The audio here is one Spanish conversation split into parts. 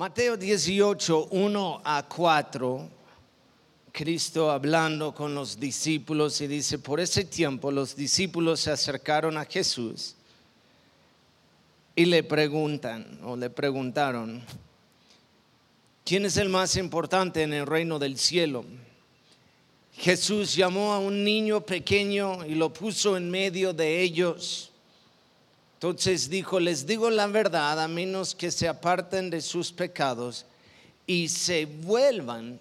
Mateo 18, 1 a 4, Cristo hablando con los discípulos y dice, por ese tiempo los discípulos se acercaron a Jesús y le preguntan o le preguntaron, ¿quién es el más importante en el reino del cielo? Jesús llamó a un niño pequeño y lo puso en medio de ellos. Entonces dijo, les digo la verdad, a menos que se aparten de sus pecados y se vuelvan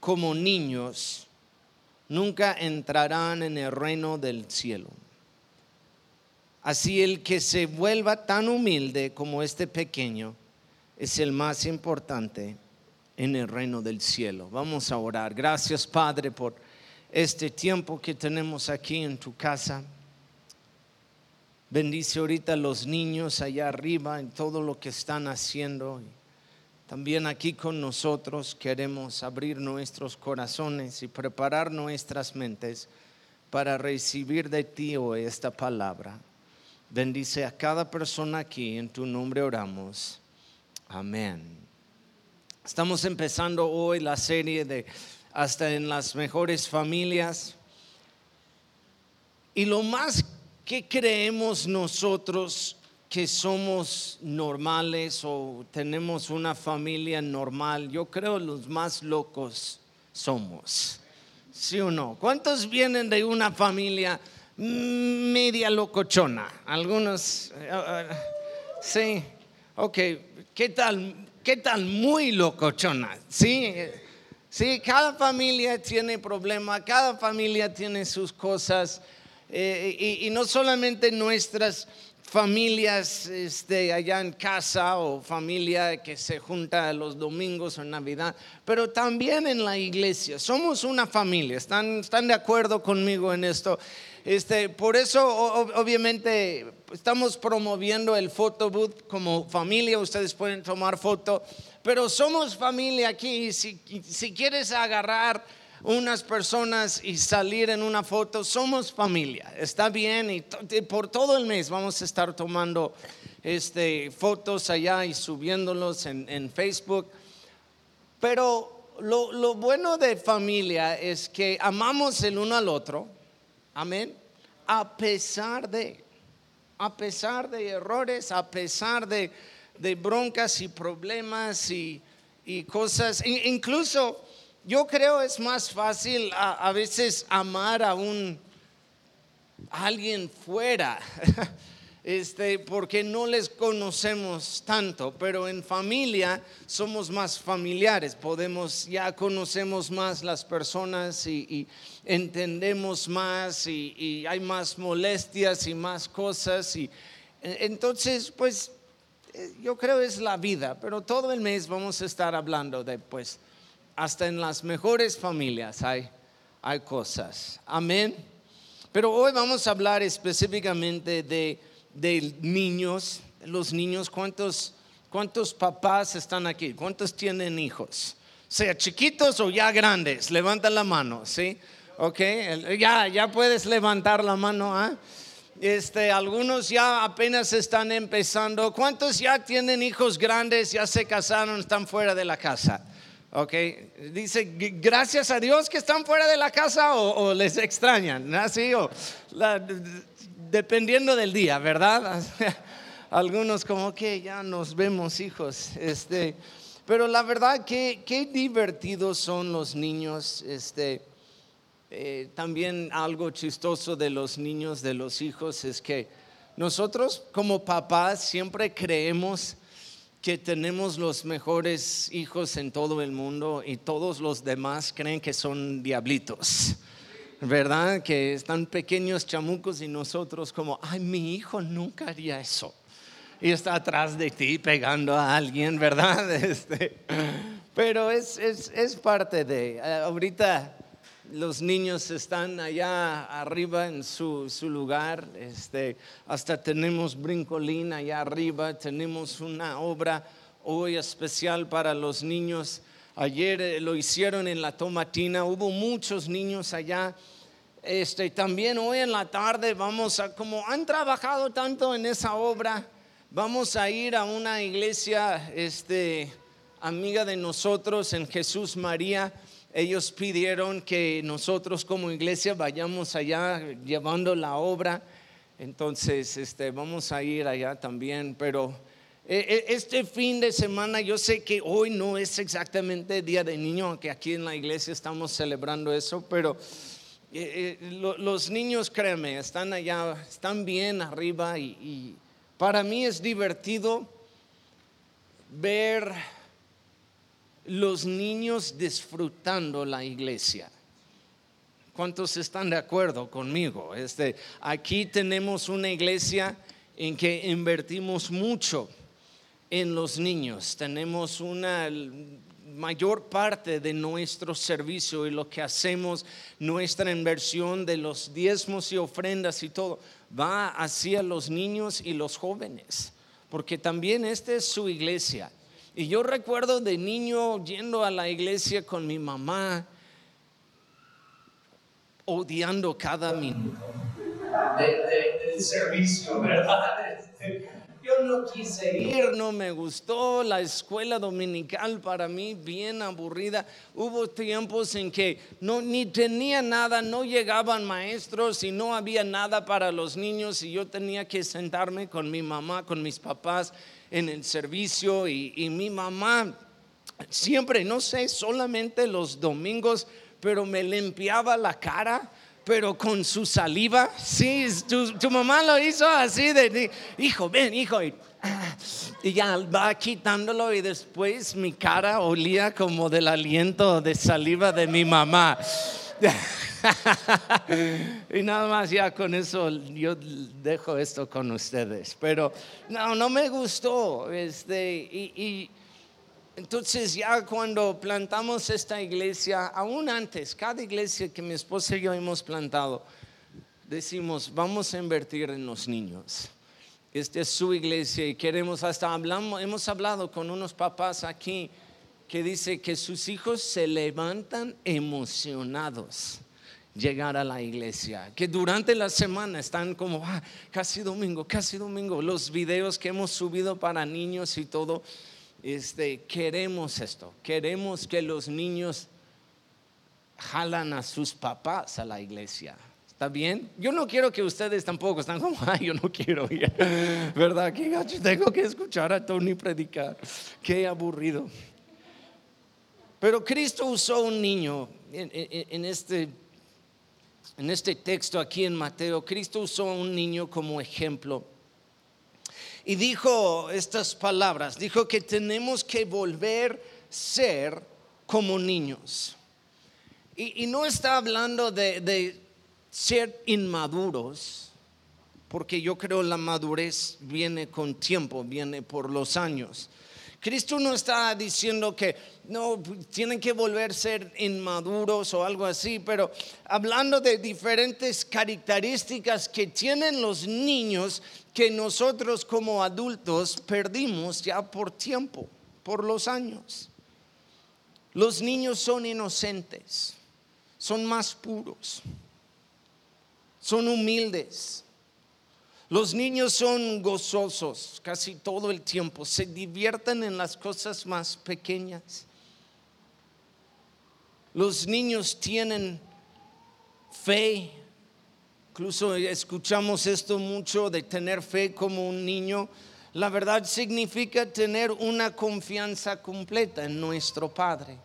como niños, nunca entrarán en el reino del cielo. Así el que se vuelva tan humilde como este pequeño es el más importante en el reino del cielo. Vamos a orar. Gracias Padre por este tiempo que tenemos aquí en tu casa. Bendice ahorita los niños allá arriba en todo lo que están haciendo. También aquí con nosotros queremos abrir nuestros corazones y preparar nuestras mentes para recibir de ti hoy esta palabra. Bendice a cada persona aquí, en tu nombre oramos. Amén. Estamos empezando hoy la serie de hasta en las mejores familias. Y lo más que creemos nosotros que somos normales o tenemos una familia normal, yo creo los más locos somos. ¿Sí o no? ¿Cuántos vienen de una familia media locochona? Algunos, eh, sí, ok, ¿qué tal? ¿Qué tal muy locochona? Sí, Sí, cada familia tiene problemas, cada familia tiene sus cosas. Eh, y, no solamente nuestras familias este, allá en casa o familia que se junta los domingos o Navidad, pero también en la iglesia. Somos una familia, ¿están, están de acuerdo conmigo en esto? Este, por eso, obviamente, estamos promoviendo el photo booth como familia. Ustedes pueden tomar foto pero somos familia aquí. Si, si quieres agarrar unas personas y salir en una foto, somos familia. Está bien y por todo el mes vamos a estar tomando este, fotos allá y subiéndolos en, Facebook. Pero lo, lo, bueno de familia es que amamos el uno al otro. Amén. A pesar de, a pesar de errores, a pesar de de broncas y problemas y, cosas. incluso yo creo es más fácil a, veces amar a un alguien fuera. Este, porque no les conocemos tanto, pero en familia somos más familiares, podemos, ya conocemos más las personas y, entendemos más y, hay más molestias y más cosas y entonces pues yo creo es la vida, pero todo el mes vamos a estar hablando de, pues, hasta en las mejores familias hay, hay cosas. Amén. Pero hoy vamos a hablar específicamente de, niños, los niños, ¿cuántos, ¿cuántos papás están aquí? ¿Cuántos tienen hijos? Sea chiquitos o ya grandes, levanta la mano, ¿sí? Ok, ya, ya puedes levantar la mano, ¿ah? Este, algunos ya apenas están empezando. ¿Cuántos ya tienen hijos grandes, ya se casaron, están fuera de la casa? Ok, dice, gracias a Dios que están fuera de la casa o, les extrañan, así o dependiendo del día, ¿verdad? Algunos como que ya nos vemos hijos, este, pero la verdad que qué divertidos son los niños, este eh, también algo chistoso de los niños, de los hijos, es que nosotros como papás siempre creemos que tenemos los mejores hijos en todo el mundo y todos los demás creen que son diablitos. ¿Verdad? Que están pequeños chamucos y nosotros como, ay, mi hijo nunca haría eso. Y está atrás de ti pegando a alguien, ¿verdad? Este, pero es, es, es parte de, eh, ahorita los niños están allá arriba en su, lugar, este, hasta tenemos brincolín allá arriba, tenemos una obra hoy especial para los niños. Ayer eh, lo hicieron en la tomatina, hubo muchos niños allá. Este, también hoy en la tarde vamos a, como han trabajado tanto en esa obra, vamos a ir a una iglesia este, amiga de nosotros en Jesús María. Ellos pidieron que nosotros como iglesia vayamos allá llevando la obra. Entonces, este, vamos a ir allá también, pero eh, eh, este fin de semana, yo sé que hoy no es exactamente Día de Niño, aunque aquí en la iglesia estamos celebrando eso, pero eh, los niños, créeme, están allá, están bien arriba y para mí es divertido ver los niños disfrutando la iglesia. ¿Cuántos están de acuerdo conmigo? Este, aquí tenemos una iglesia en que invertimos mucho en los niños. Tenemos una mayor parte de nuestro servicio y lo que hacemos, nuestra inversión de los diezmos y ofrendas y todo, va hacia los niños y los jóvenes, porque también esta es su iglesia. Y yo recuerdo de niño yendo a la iglesia con mi mamá, odiando cada minuto del servicio, ¿verdad? Yo no quise ir, no me gustó la escuela dominical para mí bien aburrida. Hubo tiempos en que no ni tenía nada, no llegaban maestros y no había nada para los niños y yo tenía que sentarme con mi mamá, con mis papás en el servicio y, y mi mamá siempre, no sé, solamente los domingos, pero me limpiaba la cara pero con su saliva. Sí, tu, mamá lo hizo así de, hijo, ven, hijo. Y, ya va quitándolo y después mi cara olía como del aliento de saliva de mi mamá. Y nada más ya con eso yo dejo esto con ustedes. Pero no, no me gustó. Este, y entonces ya cuando plantamos esta iglesia, aún antes, cada iglesia que mi esposa y yo hemos plantado, decimos, vamos a invertir en los niños. Esta es su iglesia y queremos, hasta hablamos, hemos hablado con unos papás aquí que dice que sus hijos se levantan emocionados llegar a la iglesia, que durante la semana están como, ah, casi domingo, casi domingo, los videos que hemos subido para niños y todo este, queremos esto, queremos que los niños jalan a sus papás a la iglesia. ¿Está bien? Yo no quiero que ustedes tampoco están como, ay, yo no quiero ir. ¿Verdad? Qué gacho, tengo que escuchar a Tony predicar. Qué aburrido. Pero Cristo usó un niño en, este, en este texto aquí en Mateo. Cristo usó un niño como ejemplo y dijo estas palabras, dijo que tenemos que volver a ser como niños. Y, no está hablando de, de ser inmaduros, porque yo creo la madurez viene con tiempo, viene por los años. Cristo no está diciendo que no tienen que volver a ser inmaduros o algo así, pero hablando de diferentes características que tienen los niños que nosotros como adultos perdimos ya por tiempo, por los años. Los niños son inocentes, son más puros, son humildes. Los niños son gozosos casi todo el tiempo, se divierten en las cosas más pequeñas. Los niños tienen fe, Incluso escuchamos esto mucho de tener fe como un niño. La verdad significa tener una confianza completa en nuestro Padre,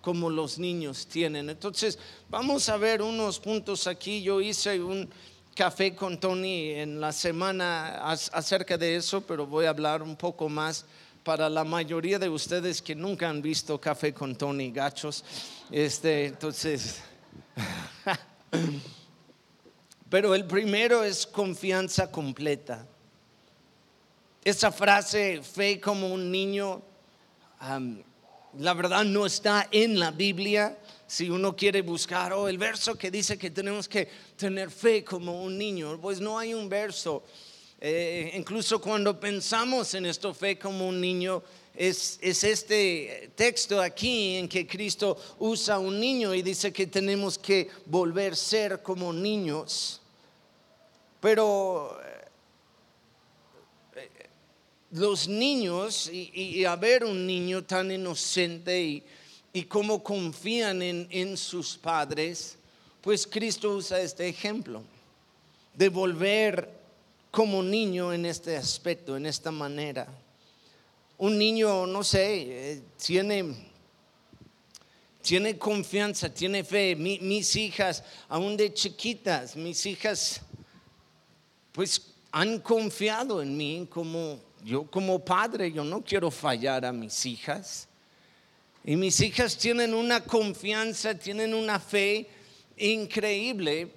como los niños tienen. Entonces, vamos a ver unos puntos aquí. Yo hice un café con Tony en la semana acerca de eso, pero voy a hablar un poco más para la mayoría de ustedes que nunca han visto café con Tony gachos. Este, entonces Pero el primero es confianza completa. Esa frase, fe como un niño, la verdad no está en la Biblia. Si uno quiere buscar, oh, el verso que dice que tenemos que tener fe como un niño, pues no hay un verso. Eh, incluso cuando pensamos en esto, fe como un niño, es, es, este texto aquí en que Cristo usa un niño y dice que tenemos que volver a ser como niños. Pero eh, los niños y, ver un niño tan inocente y, y cómo confían en, en sus padres, pues Cristo usa este ejemplo de volver como niño en este aspecto, en esta manera. Un niño, no sé, eh, tiene, tiene confianza, tiene fe. mis hijas, aún de chiquitas, mis hijas, pues han confiado en mí como yo como padre, yo no quiero fallar a mis hijas. Y mis hijas tienen una confianza, tienen una fe increíble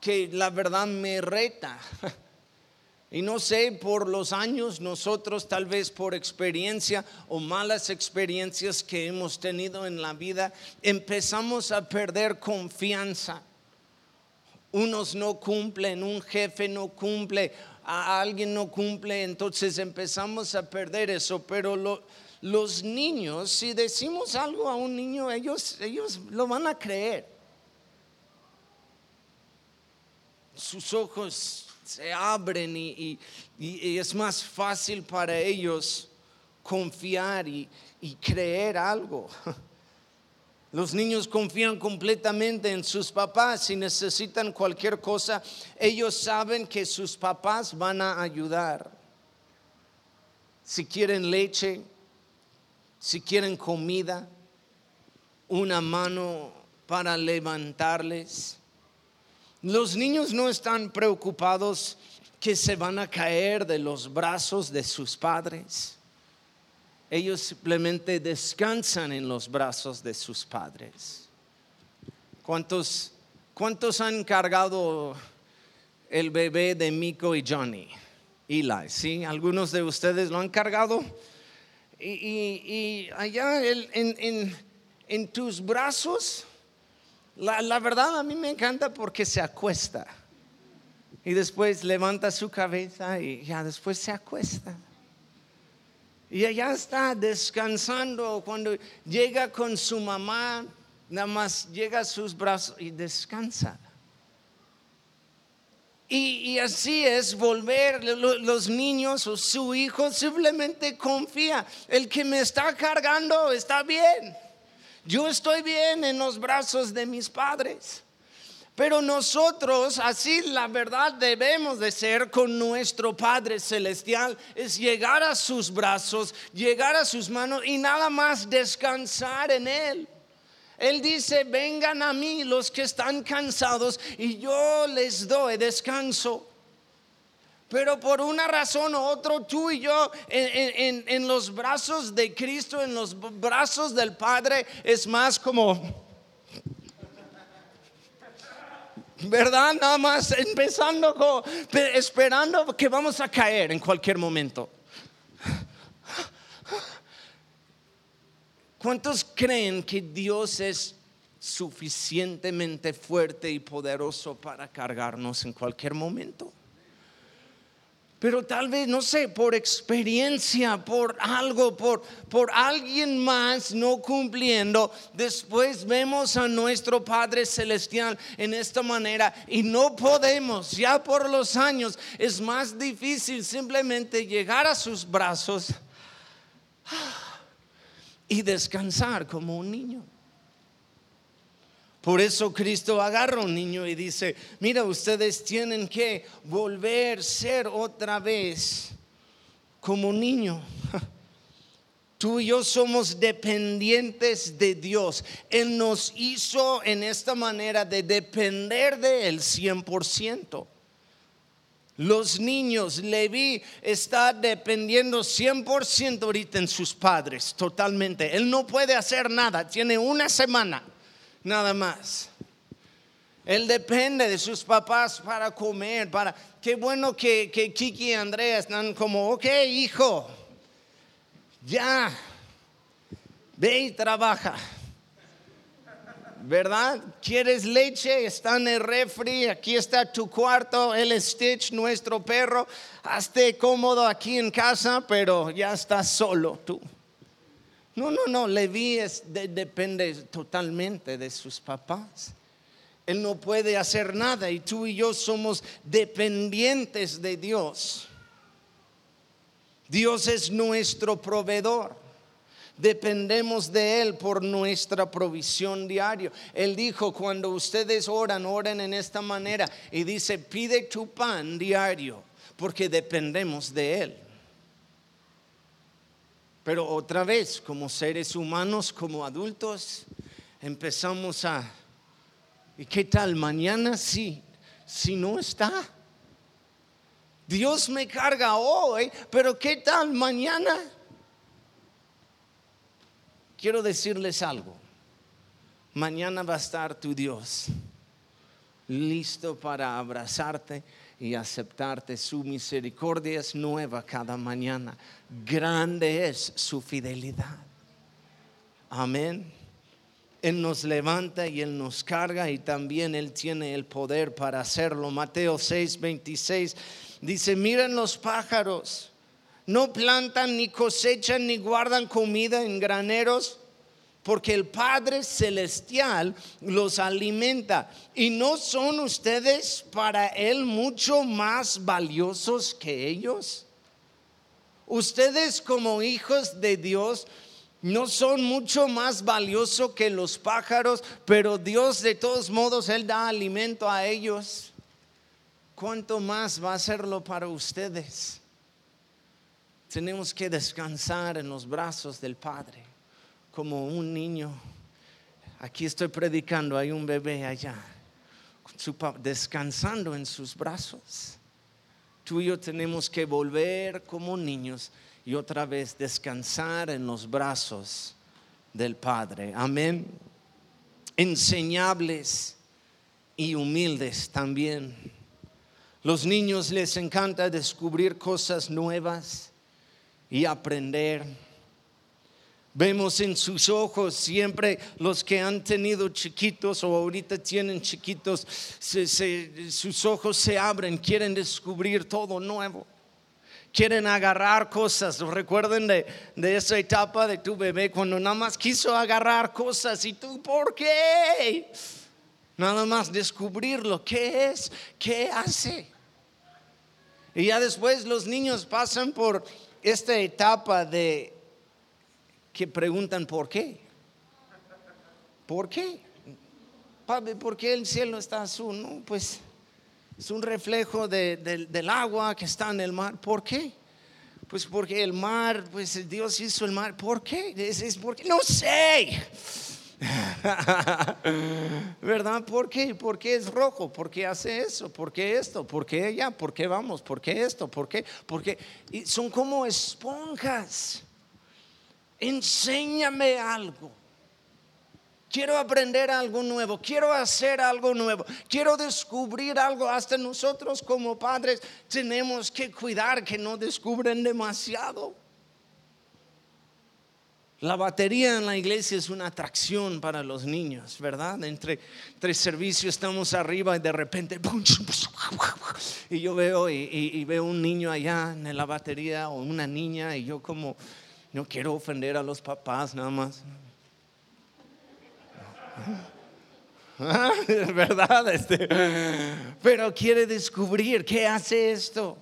que la verdad me reta. Y no sé, por los años nosotros tal vez por experiencia o malas experiencias que hemos tenido en la vida, empezamos a perder confianza. Unos no cumplen, un jefe no cumple, a alguien no cumple, entonces empezamos a perder eso. Pero los niños, si decimos algo a un niño, ellos, ellos lo van a creer. sus ojos se abren y, es más fácil para ellos confiar y, y creer algo. Los niños confían completamente en sus papás. Si necesitan cualquier cosa, ellos saben que sus papás van a ayudar. Si quieren leche, si quieren comida, una mano para levantarles. Los niños no están preocupados que se van a caer de los brazos de sus padres. Ellos simplemente descansan en los brazos de sus padres. ¿Cuántos, cuántos han cargado el bebé de Miko y Johnny? Eli, ¿sí? ¿Algunos de ustedes lo han cargado? Y, allá en, en tus brazos la, verdad a mí me encanta porque se acuesta. Y después levanta su cabeza y ya después se acuesta. Y allá está descansando. Cuando llega con su mamá, nada más llega a sus brazos y descansa. Y, así es volver los niños o su hijo simplemente confía. El que me está cargando está bien. Yo estoy bien en los brazos de mis padres. Pero nosotros, así la verdad debemos de ser con nuestro Padre Celestial, es llegar a sus brazos, llegar a sus manos y nada más descansar en Él. Él dice, vengan a mí los que están cansados y yo les doy descanso. Pero por una razón u otra, tú y yo en, los brazos de Cristo, en los brazos del Padre, es más como... ¿Verdad? Nada más empezando, esperando que vamos a caer en cualquier momento. ¿Cuántos creen que Dios es suficientemente fuerte y poderoso para cargarnos en cualquier momento? pero tal vez, no sé, por experiencia, por algo, por, por alguien más no cumpliendo, después vemos a nuestro Padre Celestial en esta manera y no podemos, ya por los años, es más difícil simplemente llegar a sus brazos y descansar como un niño. Por eso Cristo agarra un niño y dice, mira, ustedes tienen que volver a ser otra vez como niño. Tú y yo somos dependientes de Dios. Él nos hizo en esta manera de depender de Él 100%. Los niños, Levi está dependiendo 100% ahorita en sus padres, totalmente. Él no puede hacer nada, tiene una semana nada más. Él depende de sus papás para comer, para... Qué bueno que, que Kiki y Andrea están como, ok, hijo, ya, ve y trabaja. ¿Verdad? ¿Quieres leche? Está en el refri, aquí está tu cuarto, el Stitch, nuestro perro. Hazte cómodo aquí en casa, pero ya estás solo tú. No, no, no, Leví depende totalmente de sus papás. Él no puede hacer nada y tú y yo somos dependientes de Dios. Dios es nuestro proveedor. Dependemos de Él por nuestra provisión diaria. Él dijo, cuando ustedes oran, oren en esta manera. Y dice, pide tu pan diario, porque dependemos de Él. Pero otra vez, como seres humanos, como adultos, empezamos a, ¿y qué tal mañana si, si no está? Dios me carga hoy, pero ¿qué tal mañana? Quiero decirles algo. Mañana va a estar tu Dios listo para abrazarte y aceptarte. Su misericordia es nueva cada mañana. Grande es su fidelidad. Amén. Él nos levanta y Él nos carga y también Él tiene el poder para hacerlo. Mateo 6, 26 dice, miren los pájaros, no plantan ni cosechan ni guardan comida en graneros porque el Padre Celestial los alimenta. ¿Y no son ustedes para Él mucho más valiosos que ellos? Ustedes como hijos de Dios no son mucho más valiosos que los pájaros, pero Dios de todos modos, Él da alimento a ellos. ¿Cuánto más va a hacerlo para ustedes? Tenemos que descansar en los brazos del Padre como un niño. Aquí estoy predicando, hay un bebé allá, descansando en sus brazos. Tú y yo tenemos que volver como niños y otra vez descansar en los brazos del Padre. Amén. Enseñables y humildes también. Los niños les encanta descubrir cosas nuevas y aprender Vemos en sus ojos siempre los que han tenido chiquitos o ahorita tienen chiquitos, sus ojos se abren, quieren descubrir todo nuevo. Quieren agarrar cosas. Recuerden de, de esa etapa de tu bebé cuando nada más quiso agarrar cosas y tú, ¿por qué? Nada más descubrirlo. ¿Qué es? ¿Qué hace? Y ya después los niños pasan por esta etapa de que preguntan por qué. ¿Por qué? Padre, ¿por qué el cielo está azul? No, pues es un reflejo del agua que está en el mar. ¿Por qué? Pues porque el mar, pues Dios hizo el mar. ¿Por qué? Es, porque, no sé. ¿Verdad? ¿Por qué? ¿Por qué es rojo? ¿Por qué hace eso? ¿Por qué esto? ¿Por qué allá? ¿Por qué vamos? ¿Por qué esto? ¿Por qué? Porque son como esponjas enséñame algo. Quiero aprender algo nuevo, quiero hacer algo nuevo, quiero descubrir algo. Hasta nosotros como padres tenemos que cuidar que no descubren demasiado. La batería en la iglesia es una atracción para los niños, ¿verdad? Entre tres servicios estamos arriba y de repente, y yo veo y, veo un niño allá en la batería o una niña y yo como no quiero ofender a los papás nada más. ¿Verdad? Este, pero quiere descubrir qué hace esto,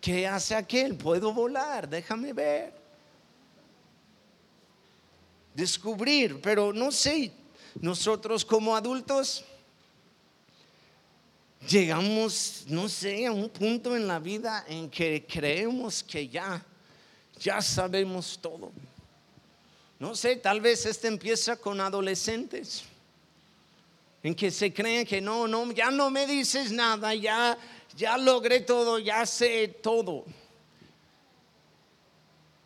qué hace aquel. Puedo volar, déjame ver. Descubrir, pero no sé, nosotros como adultos llegamos, no sé, a un punto en la vida en que creemos que ya ya sabemos todo. No sé, tal vez este empieza con adolescentes, en que se creen que no, no, ya no me dices nada, ya, ya logré todo, ya sé todo.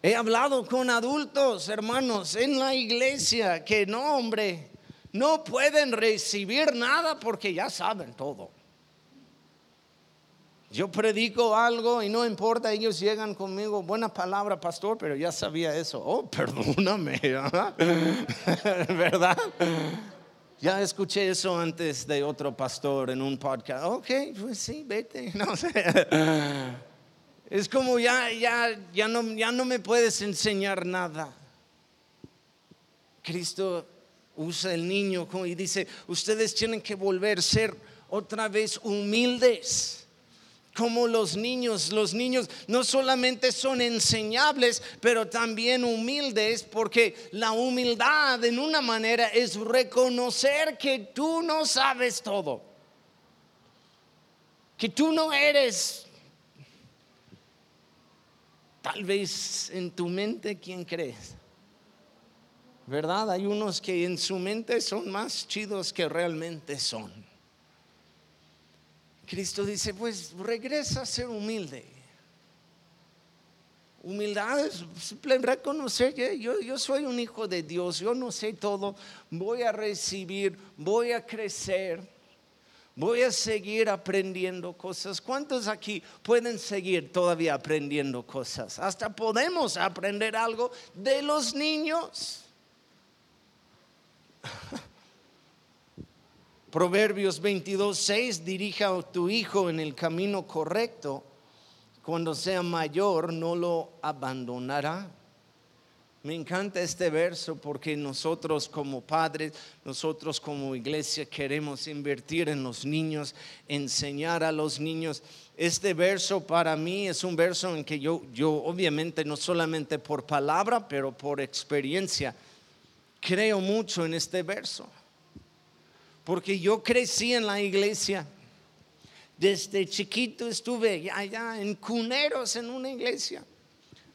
He hablado con adultos, hermanos, en la iglesia que no, hombre, no pueden recibir nada porque ya saben todo. Yo predico algo y no importa, ellos llegan conmigo, buena palabra, pastor, pero ya sabía eso. Oh, perdóname, ¿verdad? Ya escuché eso antes de otro pastor en un podcast. Ok, pues sí, vete. No sé. Es como ya, ya, ya, no, ya no me puedes enseñar nada. Cristo usa el niño y dice, ustedes tienen que volver a ser otra vez humildes como los niños. Los niños no solamente son enseñables, pero también humildes, porque la humildad en una manera es reconocer que tú no sabes todo, que tú no eres tal vez en tu mente quien crees. ¿Verdad? Hay unos que en su mente son más chidos que realmente son. Cristo dice, pues regresa a ser humilde. Humildad es reconocer que yo, yo soy un hijo de Dios, yo no sé todo, voy a recibir, voy a crecer, voy a seguir aprendiendo cosas. ¿Cuántos aquí pueden seguir todavía aprendiendo cosas? Hasta podemos aprender algo de los niños. Proverbios 22, 6, dirija a tu hijo en el camino correcto. Cuando sea mayor, no lo abandonará. Me encanta este verso porque nosotros como padres, nosotros como iglesia queremos invertir en los niños, enseñar a los niños. Este verso para mí es un verso en que yo, yo obviamente no solamente por palabra, pero por experiencia, creo mucho en este verso porque yo crecí en la iglesia. Desde chiquito estuve allá en cuneros en una iglesia.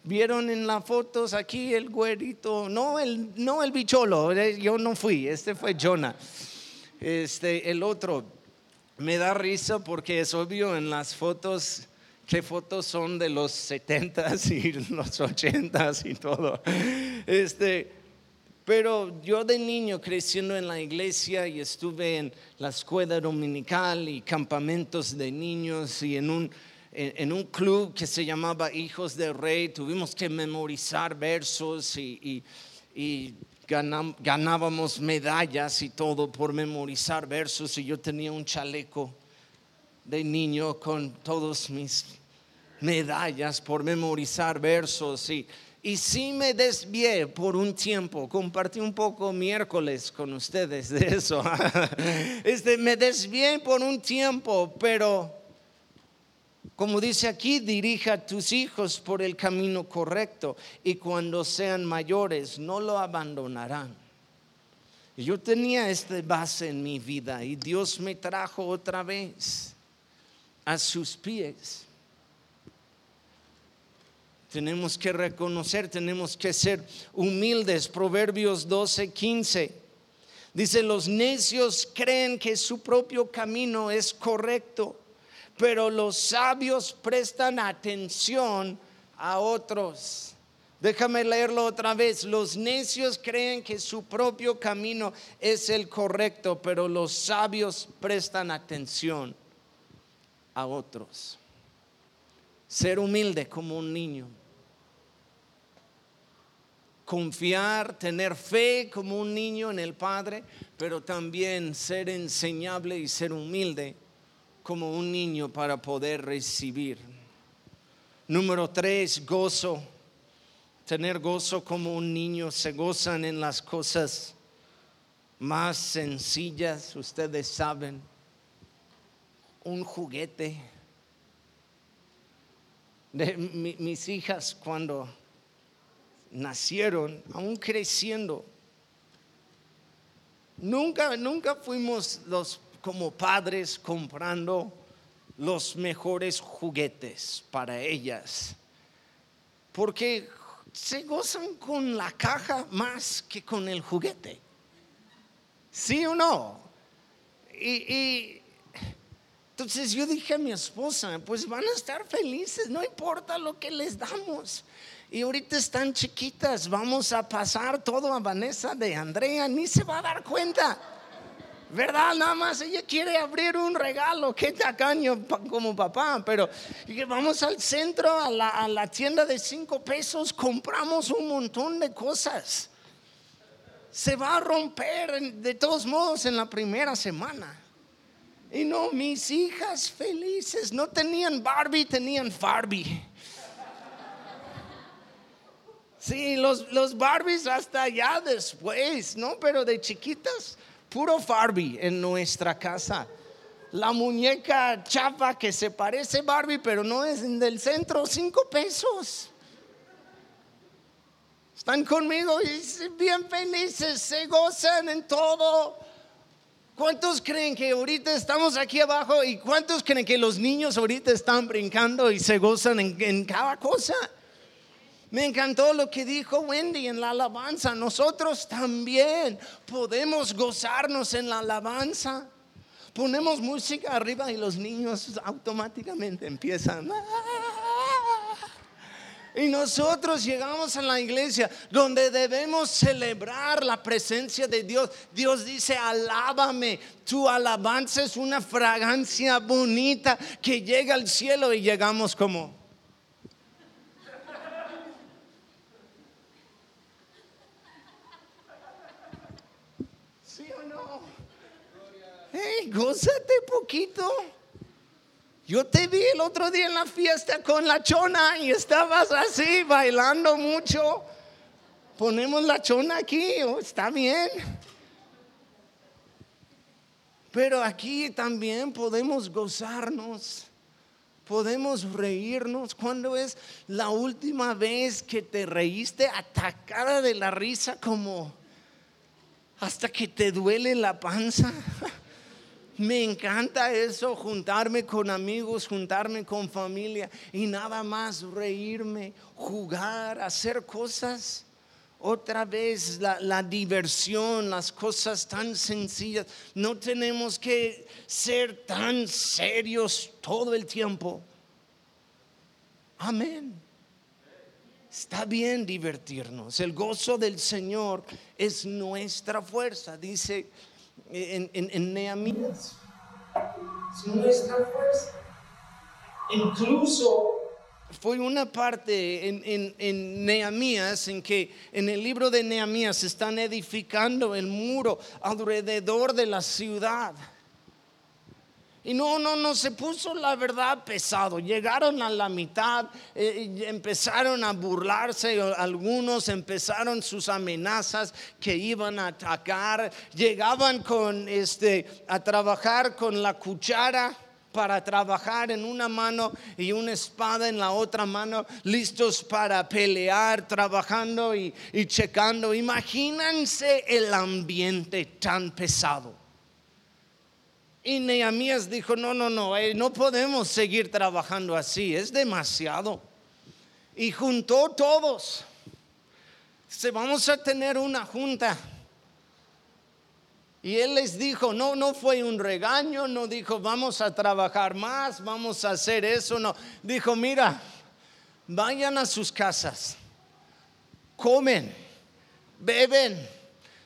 Vieron en las fotos aquí el güerito, no el, no el bicholo, eh, yo no fui, este fue Jonah. Este, el otro, me da risa porque es obvio en las fotos que fotos son de los 70s y los 80s y todo. Este, pero yo de niño creciendo en la iglesia y estuve en la escuela dominical y campamentos de niños y en un, en, un club que se llamaba Hijos del Rey, tuvimos que memorizar versos y, y, ganábamos medallas y todo por memorizar versos y yo tenía un chaleco de niño con todos mis medallas por memorizar versos y y sí me desvié por un tiempo, compartí un poco miércoles con ustedes de eso. Este, me desvié por un tiempo, pero como dice aquí, dirija a tus hijos por el camino correcto y cuando sean mayores no lo abandonarán. Yo tenía esta base en mi vida y Dios me trajo otra vez a sus pies. Tenemos que reconocer, tenemos que ser humildes. Proverbios 12, 15. Dice, los necios creen que su propio camino es correcto, pero los sabios prestan atención a otros. Déjame leerlo otra vez. Los necios creen que su propio camino es el correcto, pero los sabios prestan atención a otros. Ser humilde como un niño confiar, tener fe como un niño en el Padre, pero también ser enseñable y ser humilde como un niño para poder recibir. Número tres, gozo. Tener gozo como un niño. Se gozan en las cosas más sencillas, ustedes saben. Un juguete. De mis hijas cuando nacieron, aún creciendo. Nunca, nunca fuimos los como padres comprando los mejores juguetes para ellas, porque se gozan con la caja más que con el juguete. ¿Sí o no? Y, entonces yo dije a mi esposa, pues van a estar felices, no importa lo que les damos. Y ahorita están chiquitas, vamos a pasar todo a Vanessa de Andrea, ni se va a dar cuenta. ¿Verdad? Nada más ella quiere abrir un regalo, qué tacaño como papá, pero vamos al centro, a la, a la tienda de cinco pesos, compramos un montón de cosas. Se va a romper de todos modos en la primera semana. Y no, mis hijas felices, no tenían Barbie, tenían Barbie. Sí, los, los Barbies hasta ya después, ¿no? Pero de chiquitas, puro Barbie en nuestra casa. la muñeca chapa que se parece Barbie, pero no es del centro, cinco pesos. Están conmigo y bien felices, se gozan en todo. ¿Cuántos creen que ahorita estamos aquí abajo y cuántos creen que los niños ahorita están brincando y se gozan en, en cada cosa? Me encantó lo que dijo Wendy en la alabanza. Nosotros también podemos gozarnos en la alabanza. Ponemos música arriba y los niños automáticamente empiezan. Y nosotros llegamos a la iglesia donde debemos celebrar la presencia de Dios. Dios dice, alábame. Tu alabanza es una fragancia bonita que llega al cielo y llegamos como... ¿Sí o no? Hey, gózate poquito. Yo te vi el otro día en la fiesta con la chona y estabas así bailando mucho. Ponemos la chona aquí, oh, está bien. Pero aquí también podemos gozarnos, podemos reírnos. ¿Cuándo es la última vez que te reíste atacada de la risa como hasta que te duele la panza? Me encanta eso, juntarme con amigos, juntarme con familia y nada más reírme, jugar, hacer cosas. Otra vez la, diversión, las cosas tan sencillas. No tenemos que ser tan serios todo el tiempo. Amén. Está bien divertirnos. El gozo del Señor es nuestra fuerza, dice en, en, Nehemías. Es nuestra fuerza. Incluso fue una parte en, en, en, Nehemías en que en el libro de Nehemías están edificando el muro alrededor de la ciudad. Y no, no, no, se puso la verdad pesado. Llegaron a la mitad, eh, empezaron a burlarse, algunos empezaron sus amenazas que iban a atacar. Llegaban con este a trabajar con la cuchara para trabajar en una mano y una espada en la otra mano, listos para pelear, trabajando y, y checando. Imagínense el ambiente tan pesado. Y Nehemías dijo, no, no, no, eh, no podemos seguir trabajando así, es demasiado. Y juntó todos. Se vamos a tener una junta. Y él les dijo, no, no fue un regaño, no dijo, vamos a trabajar más, vamos a hacer eso, no. Dijo, mira, vayan a sus casas, comen, beben,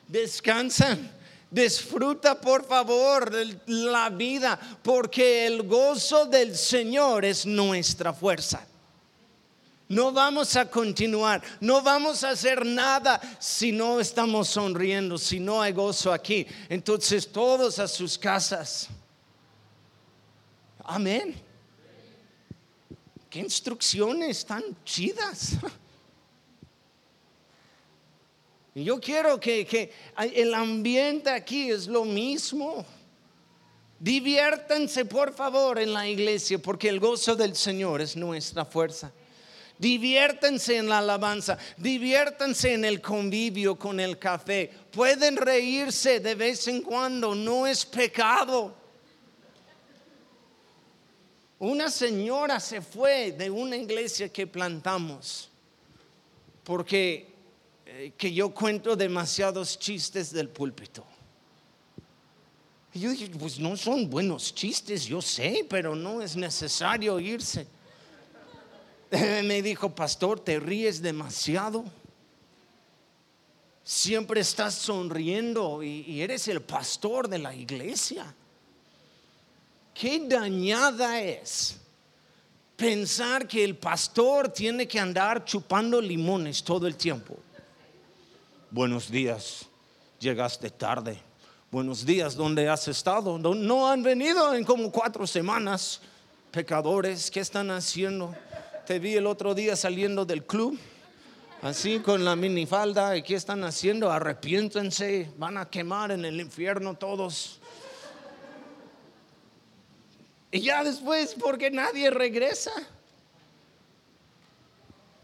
descansan Disfruta por favor la vida porque el gozo del Señor es nuestra fuerza. No vamos a continuar, no vamos a hacer nada si no estamos sonriendo, si no hay gozo aquí. Entonces todos a sus casas. Amén. Qué instrucciones tan chidas. yo quiero que, el ambiente aquí es lo mismo. Diviértanse por favor en la iglesia porque el gozo del Señor es nuestra fuerza. Diviértanse en la alabanza, diviértanse en el convivio con el café. Pueden reírse de vez en cuando, no es pecado. Una señora se fue de una iglesia que plantamos porque que yo cuento demasiados chistes del púlpito. Y yo dije, pues no son buenos chistes, yo sé, pero no es necesario irse. Me dijo, pastor, te ríes demasiado. Siempre estás sonriendo y, y eres el pastor de la iglesia. Qué dañada es pensar que el pastor tiene que andar chupando limones todo el tiempo. Buenos días, llegaste tarde. Buenos días, ¿dónde has estado? No han venido en como cuatro semanas. Pecadores, ¿qué están haciendo? Te vi el otro día saliendo del club, así con la minifalda. ¿Y qué están haciendo? Arrepiéntense, van a quemar en el infierno todos. Y ya después, porque nadie regresa.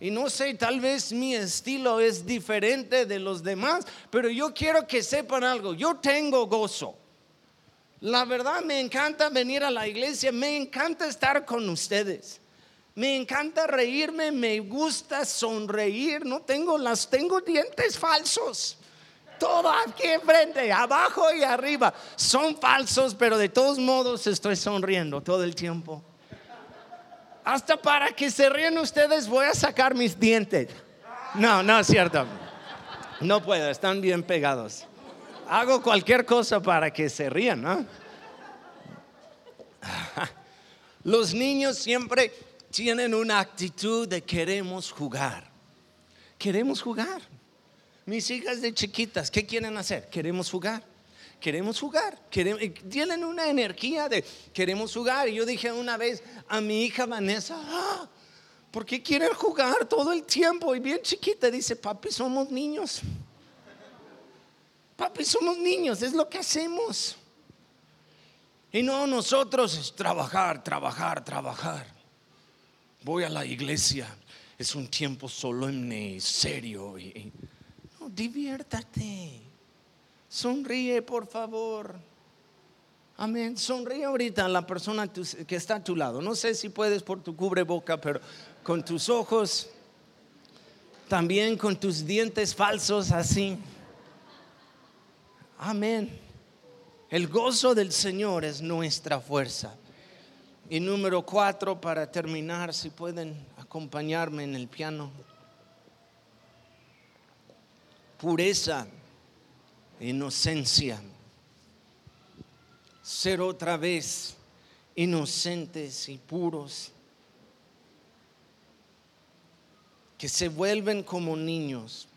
Y no sé, tal vez mi estilo es diferente de los demás, pero yo quiero que sepan algo. Yo tengo gozo. La verdad me encanta venir a la iglesia, me encanta estar con ustedes. Me encanta reírme, me gusta sonreír, no tengo las tengo dientes falsos. Todo aquí enfrente, abajo y arriba son falsos, pero de todos modos estoy sonriendo todo el tiempo. Hasta para que se ríen ustedes voy a sacar mis dientes. No, no es cierto. No puedo, están bien pegados hago cualquier cosa para que se rían, ¿no? Los niños siempre tienen una actitud de queremos jugar. Queremos jugar. Mis hijas de chiquitas, ¿qué quieren hacer? Queremos jugar. Queremos jugar. tienen una energía de queremos jugar. Y yo dije una vez a mi hija Vanessa, ah, ¿por qué quieren jugar todo el tiempo? Y bien chiquita dice, papi, somos niños. Papi, somos niños, es lo que hacemos. Y no nosotros es trabajar, trabajar, trabajar. Voy a la iglesia, es un tiempo solemne, serio. Y, no, diviértate. Sonríe, por favor. Amén. Sonríe ahorita a la persona que está a tu lado. No sé si puedes por tu cubreboca, pero con tus ojos, también con tus dientes falsos así. Amén. El gozo del Señor es nuestra fuerza. Y número cuatro, para terminar, si pueden acompañarme en el piano. Pureza, inocencia. Ser otra vez inocentes y puros. Que se vuelven como niños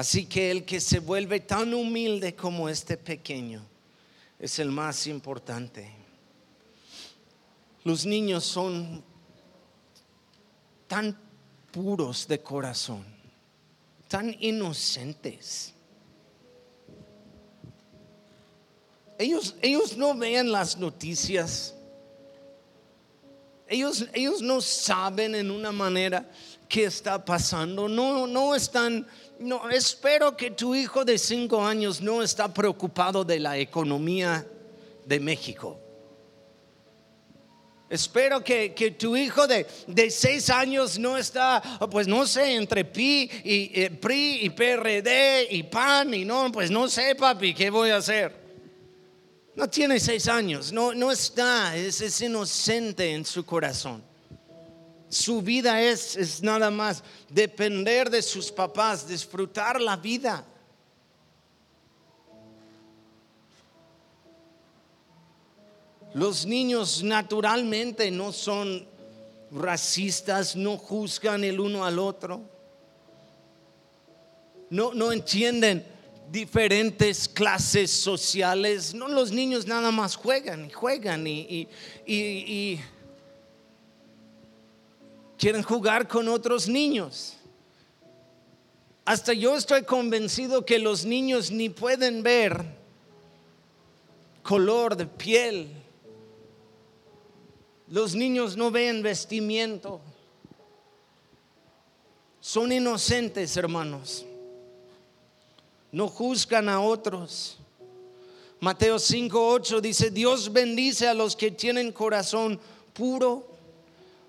Así que el que se vuelve tan humilde como este pequeño es el más importante. Los niños son tan puros de corazón, tan inocentes. Ellos, ellos no ven las noticias. Ellos, ellos no saben en una manera qué está pasando. No, no están no, espero que tu hijo de cinco años no está preocupado de la economía de México. Espero que, tu hijo de, seis años no está, pues no sé, entre PI y eh, PRI y PRD y PAN y no, pues no sé, papi, ¿qué voy a hacer? No tiene seis años, no, no está, es inocente en su corazón. Su vida es, es nada más depender de sus papás, disfrutar la vida. Los niños naturalmente no son racistas, no juzgan el uno al otro, no, no entienden diferentes clases sociales. No, los niños nada más juegan y juegan y, quieren jugar con otros niños. Hasta yo estoy convencido que los niños ni pueden ver color de piel. Los niños no ven vestimiento. Son inocentes, hermanos. No juzgan a otros. Mateo 5:8 dice, Dios bendice a los que tienen corazón puro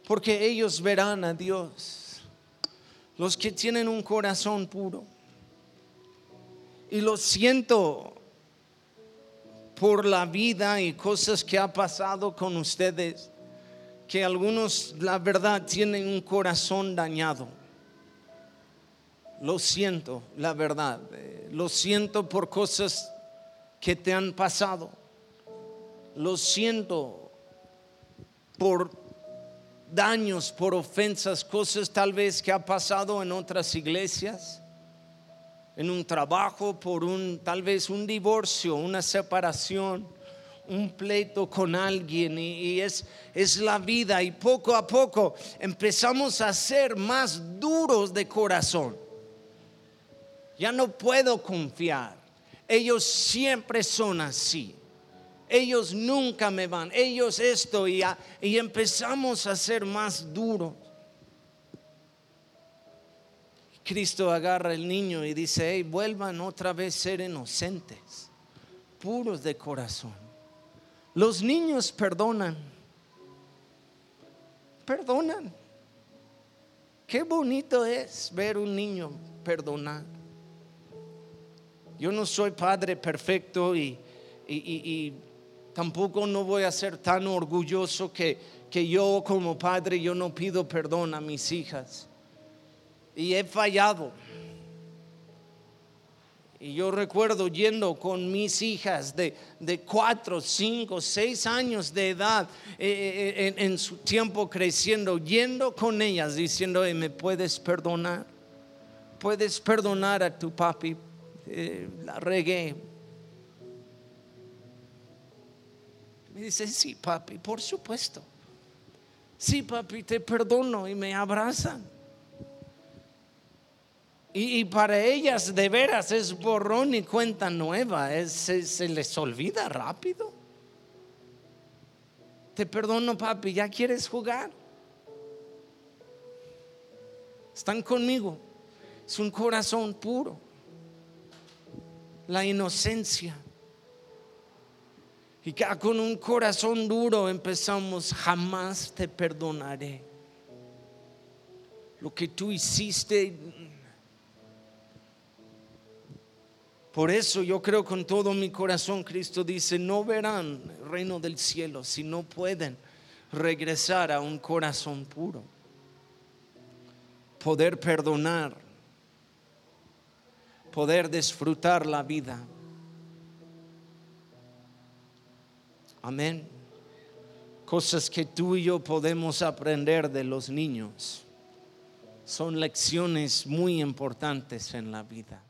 porque ellos verán a Dios. Los que tienen un corazón puro. Y lo siento por la vida y cosas que ha pasado con ustedes, que algunos, la verdad, tienen un corazón dañado. Lo siento, la verdad. Lo siento por cosas que te han pasado. Lo siento por daños por ofensas, cosas tal vez que ha pasado en otras iglesias, en un trabajo, por un tal vez un divorcio, una separación, un pleito con alguien y, es, es la vida y poco a poco empezamos a ser más duros de corazón. Ya no puedo confiar. Ellos siempre son así. ellos nunca me van, ellos esto y, y empezamos a ser más duros. Cristo agarra el niño y dice, hey, vuelvan otra vez a ser inocentes, puros de corazón. Los niños perdonan, perdonan. Qué bonito es ver un niño perdonar. Yo no soy padre perfecto y, y, tampoco no voy a ser tan orgulloso que, que yo como padre yo no pido perdón a mis hijas. Y he fallado. Y yo recuerdo yendo con mis hijas de, de cuatro, cinco, seis años de edad, eh, eh, en, su tiempo creciendo, yendo con ellas, diciendo, ¿me puedes perdonar? ¿Puedes perdonar a tu papi? Eh, la regué. Me dice, sí, papi, por supuesto. Sí, papi, te perdono y me abrazan. Y, para ellas de veras es borrón y cuenta nueva, se, les olvida rápido. Te perdono, papi, ya quieres jugar. Están conmigo. Es un corazón puro. La inocencia. Y con un corazón duro empezamos, jamás te perdonaré. Lo que tú hiciste Por eso yo creo con todo mi corazón, Cristo dice, no verán el reino del cielo si no pueden regresar a un corazón puro. Poder perdonar, poder disfrutar la vida. Amén. Cosas que tú y yo podemos aprender de los niños son lecciones muy importantes en la vida.